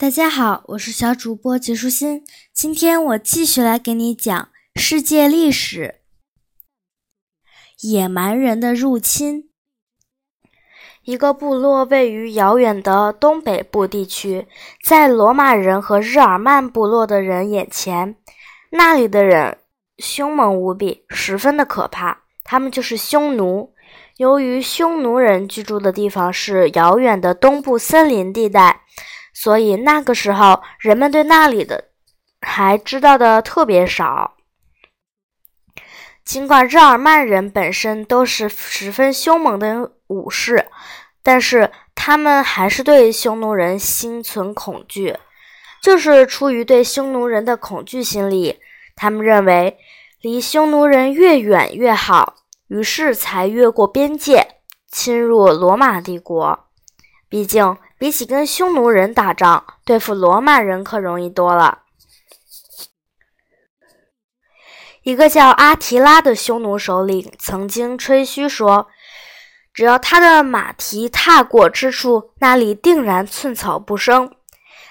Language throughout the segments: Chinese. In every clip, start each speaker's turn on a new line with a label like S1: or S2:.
S1: 大家好，我是小主播杰舒心。今天我继续来给你讲世界历史。野蛮人的入侵。一个部落位于遥远的东北部地区，在罗马人和日耳曼部落的人眼前，那里的人凶猛无比，十分的可怕。他们就是匈奴。由于匈奴人居住的地方是遥远的东部森林地带。所以那个时候，人们对那里的还知道的特别少。尽管日耳曼人本身都是十分凶猛的武士，但是他们还是对匈奴人心存恐惧。就是出于对匈奴人的恐惧心理，他们认为离匈奴人越远越好，于是才越过边界侵入罗马帝国。毕竟。比起跟匈奴人打仗，对付罗马人可容易多了。一个叫阿提拉的匈奴首领曾经吹嘘说：“只要他的马蹄踏过之处，那里定然寸草不生。”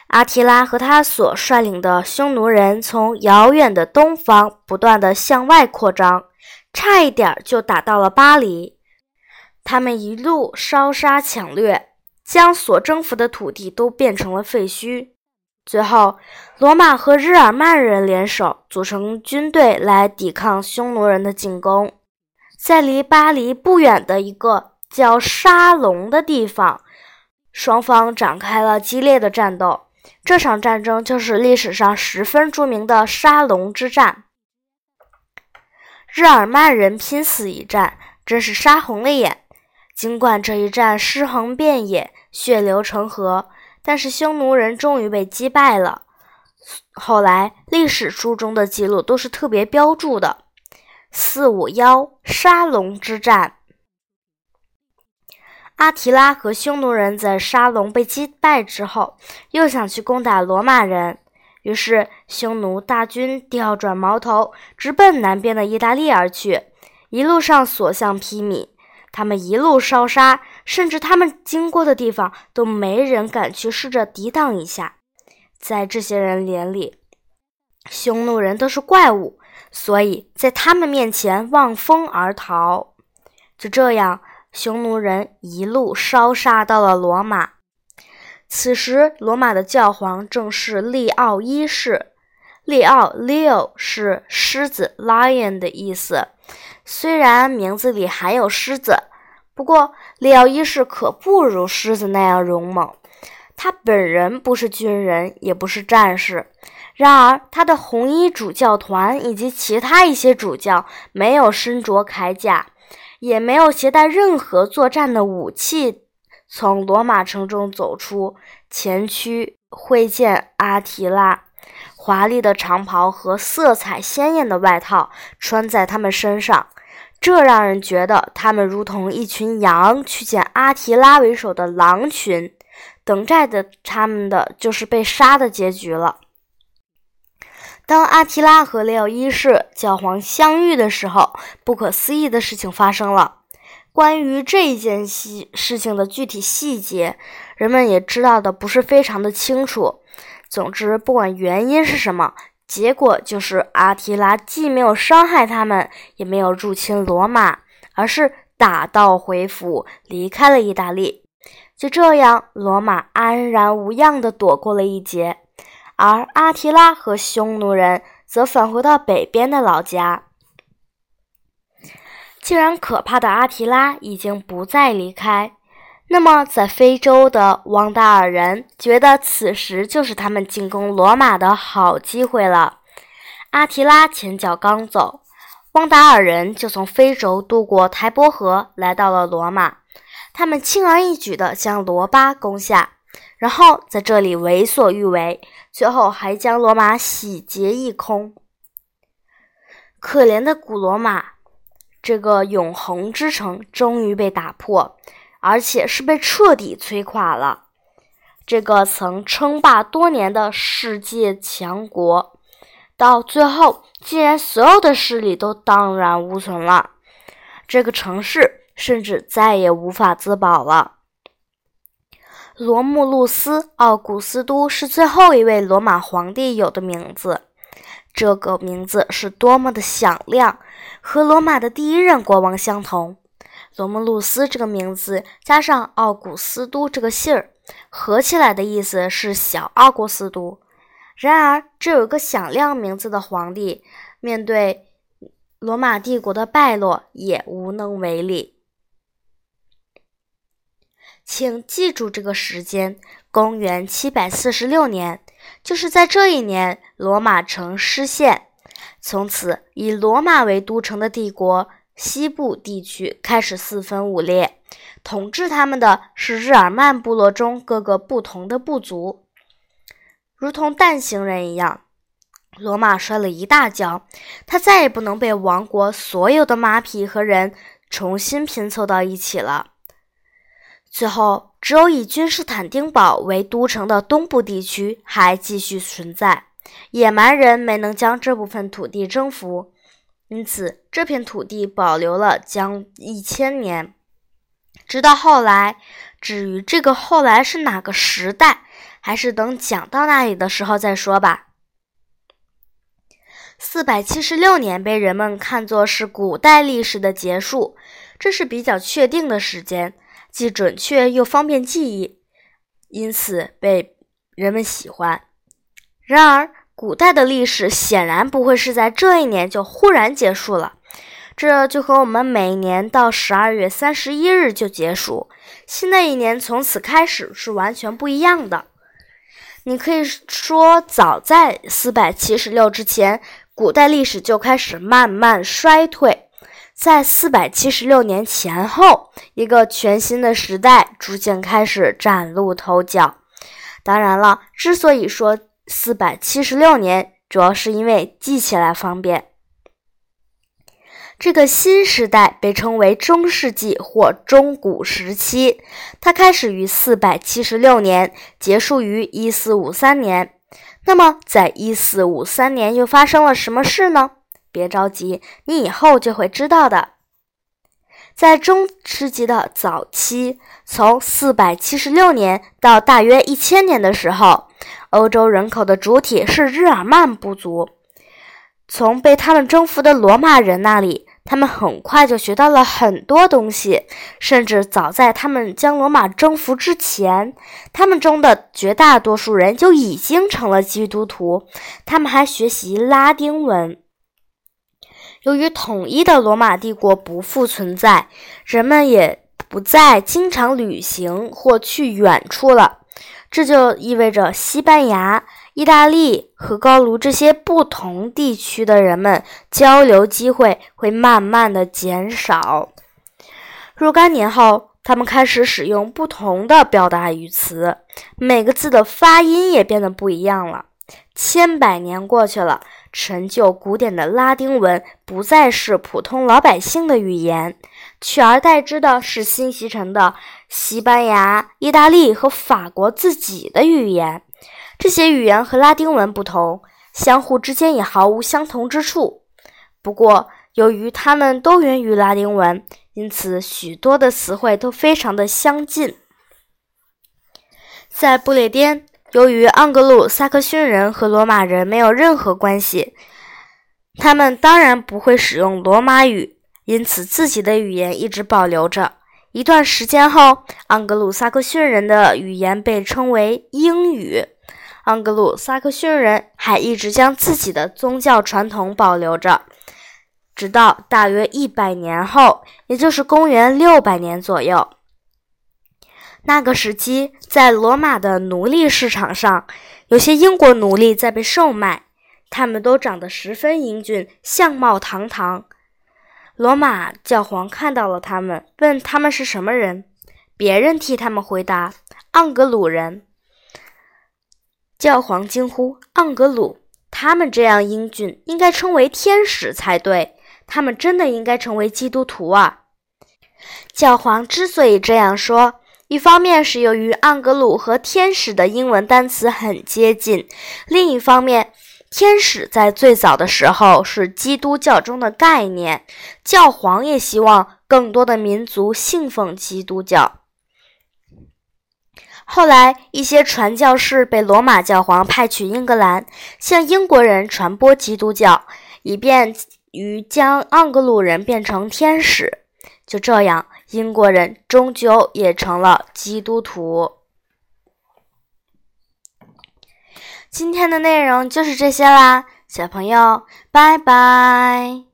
S1: 阿提拉和他所率领的匈奴人从遥远的东方不断的向外扩张，差一点就打到了巴黎。他们一路烧杀抢掠。将所征服的土地都变成了废墟。最后，罗马和日耳曼人联手，组成军队来抵抗匈奴人的进攻。在离巴黎不远的一个叫沙龙的地方，双方展开了激烈的战斗。这场战争就是历史上十分著名的沙龙之战。日耳曼人拼死一战，真是杀红了眼。尽管这一战尸横遍野。血流成河，但是匈奴人终于被击败了。后来历史书中的记录都是特别标注的“四五幺沙龙之战”。阿提拉和匈奴人在沙龙被击败之后，又想去攻打罗马人，于是匈奴大军调转矛头，直奔南边的意大利而去，一路上所向披靡。他们一路烧杀，甚至他们经过的地方都没人敢去试着抵挡一下。在这些人眼里，匈奴人都是怪物，所以在他们面前望风而逃。就这样，匈奴人一路烧杀到了罗马。此时，罗马的教皇正是利奥一世。利奥 （Leo） 是狮子 （lion） 的意思。虽然名字里含有狮子，不过利奥一世可不如狮子那样勇猛。他本人不是军人，也不是战士。然而，他的红衣主教团以及其他一些主教没有身着铠甲，也没有携带任何作战的武器，从罗马城中走出，前去会见阿提拉。华丽的长袍和色彩鲜艳的外套穿在他们身上。这让人觉得他们如同一群羊去见阿提拉为首的狼群，等待着他们的就是被杀的结局了。当阿提拉和利奥一世教皇相遇的时候，不可思议的事情发生了。关于这一件事事情的具体细节，人们也知道的不是非常的清楚。总之，不管原因是什么。结果就是阿提拉既没有伤害他们，也没有入侵罗马，而是打道回府，离开了意大利。就这样，罗马安然无恙地躲过了一劫，而阿提拉和匈奴人则返回到北边的老家。既然可怕的阿提拉已经不再离开。那么，在非洲的汪达尔人觉得此时就是他们进攻罗马的好机会了。阿提拉前脚刚走，汪达尔人就从非洲渡过台伯河，来到了罗马。他们轻而易举地将罗巴攻下，然后在这里为所欲为，最后还将罗马洗劫一空。可怜的古罗马，这个永恒之城终于被打破。而且是被彻底摧垮了。这个曾称霸多年的世界强国，到最后竟然所有的势力都荡然无存了。这个城市甚至再也无法自保了。罗慕路斯·奥古斯都是最后一位罗马皇帝有的名字，这个名字是多么的响亮，和罗马的第一任国王相同。罗慕路斯这个名字加上奥古斯都这个姓儿，合起来的意思是小奥古斯都。然而，这有个响亮名字的皇帝，面对罗马帝国的败落也无能为力。请记住这个时间：公元七百四十六年，就是在这一年，罗马城失陷。从此，以罗马为都城的帝国西部地区开始四分五裂，统治他们的是日耳曼部落中各个不同的部族，如同蛋形人一样。罗马摔了一大跤，他再也不能被王国所有的马匹和人重新拼凑到一起了。最后，只有以君士坦丁堡为都城的东部地区还继续存在。野蛮人没能将这部分土地征服，因此这片土地保留了将一千年。直到后来，至于这个后来是哪个时代，还是等讲到那里的时候再说吧。四百七十六年被人们看作是古代历史的结束，这是比较确定的时间。既准确又方便记忆，因此被人们喜欢。然而，古代的历史显然不会是在这一年就忽然结束了，这就和我们每年到十二月三十一日就结束，新的一年从此开始是完全不一样的。你可以说，早在四百七十六之前，古代历史就开始慢慢衰退。在四百七十六年前后，一个全新的时代逐渐开始崭露头角。当然了，之所以说四百七十六年，主要是因为记起来方便。这个新时代被称为中世纪或中古时期，它开始于四百七十六年，结束于一四五三年。那么，在一四五三年又发生了什么事呢？别着急，你以后就会知道的。在中世纪的早期，从476年到大约1000年的时候，欧洲人口的主体是日耳曼部族。从被他们征服的罗马人那里，他们很快就学到了很多东西，甚至早在他们将罗马征服之前，他们中的绝大多数人就已经成了基督徒。他们还学习拉丁文。由于统一的罗马帝国不复存在，人们也不再经常旅行或去远处了。这就意味着西班牙、意大利和高卢这些不同地区的人们交流机会会慢慢的减少。若干年后，他们开始使用不同的表达语词，每个字的发音也变得不一样了。千百年过去了。陈旧古典的拉丁文不再是普通老百姓的语言，取而代之的是新形成的西班牙、意大利和法国自己的语言。这些语言和拉丁文不同，相互之间也毫无相同之处。不过，由于它们都源于拉丁文，因此许多的词汇都非常的相近。在不列颠。由于盎格鲁撒克逊人和罗马人没有任何关系，他们当然不会使用罗马语，因此自己的语言一直保留着。一段时间后，盎格鲁撒克逊人的语言被称为英语。盎格鲁撒克逊人还一直将自己的宗教传统保留着，直到大约一百年后，也就是公元六百年左右。那个时期，在罗马的奴隶市场上，有些英国奴隶在被售卖。他们都长得十分英俊，相貌堂堂。罗马教皇看到了他们，问他们是什么人。别人替他们回答：“盎格鲁人。”教皇惊呼：“盎格鲁！他们这样英俊，应该称为天使才对。他们真的应该成为基督徒啊！”教皇之所以这样说。一方面是由于盎格鲁和天使的英文单词很接近，另一方面，天使在最早的时候是基督教中的概念，教皇也希望更多的民族信奉基督教。后来，一些传教士被罗马教皇派去英格兰，向英国人传播基督教，以便于将盎格鲁人变成天使。就这样，英国人终究也成了基督徒。今天的内容就是这些啦，小朋友，拜拜。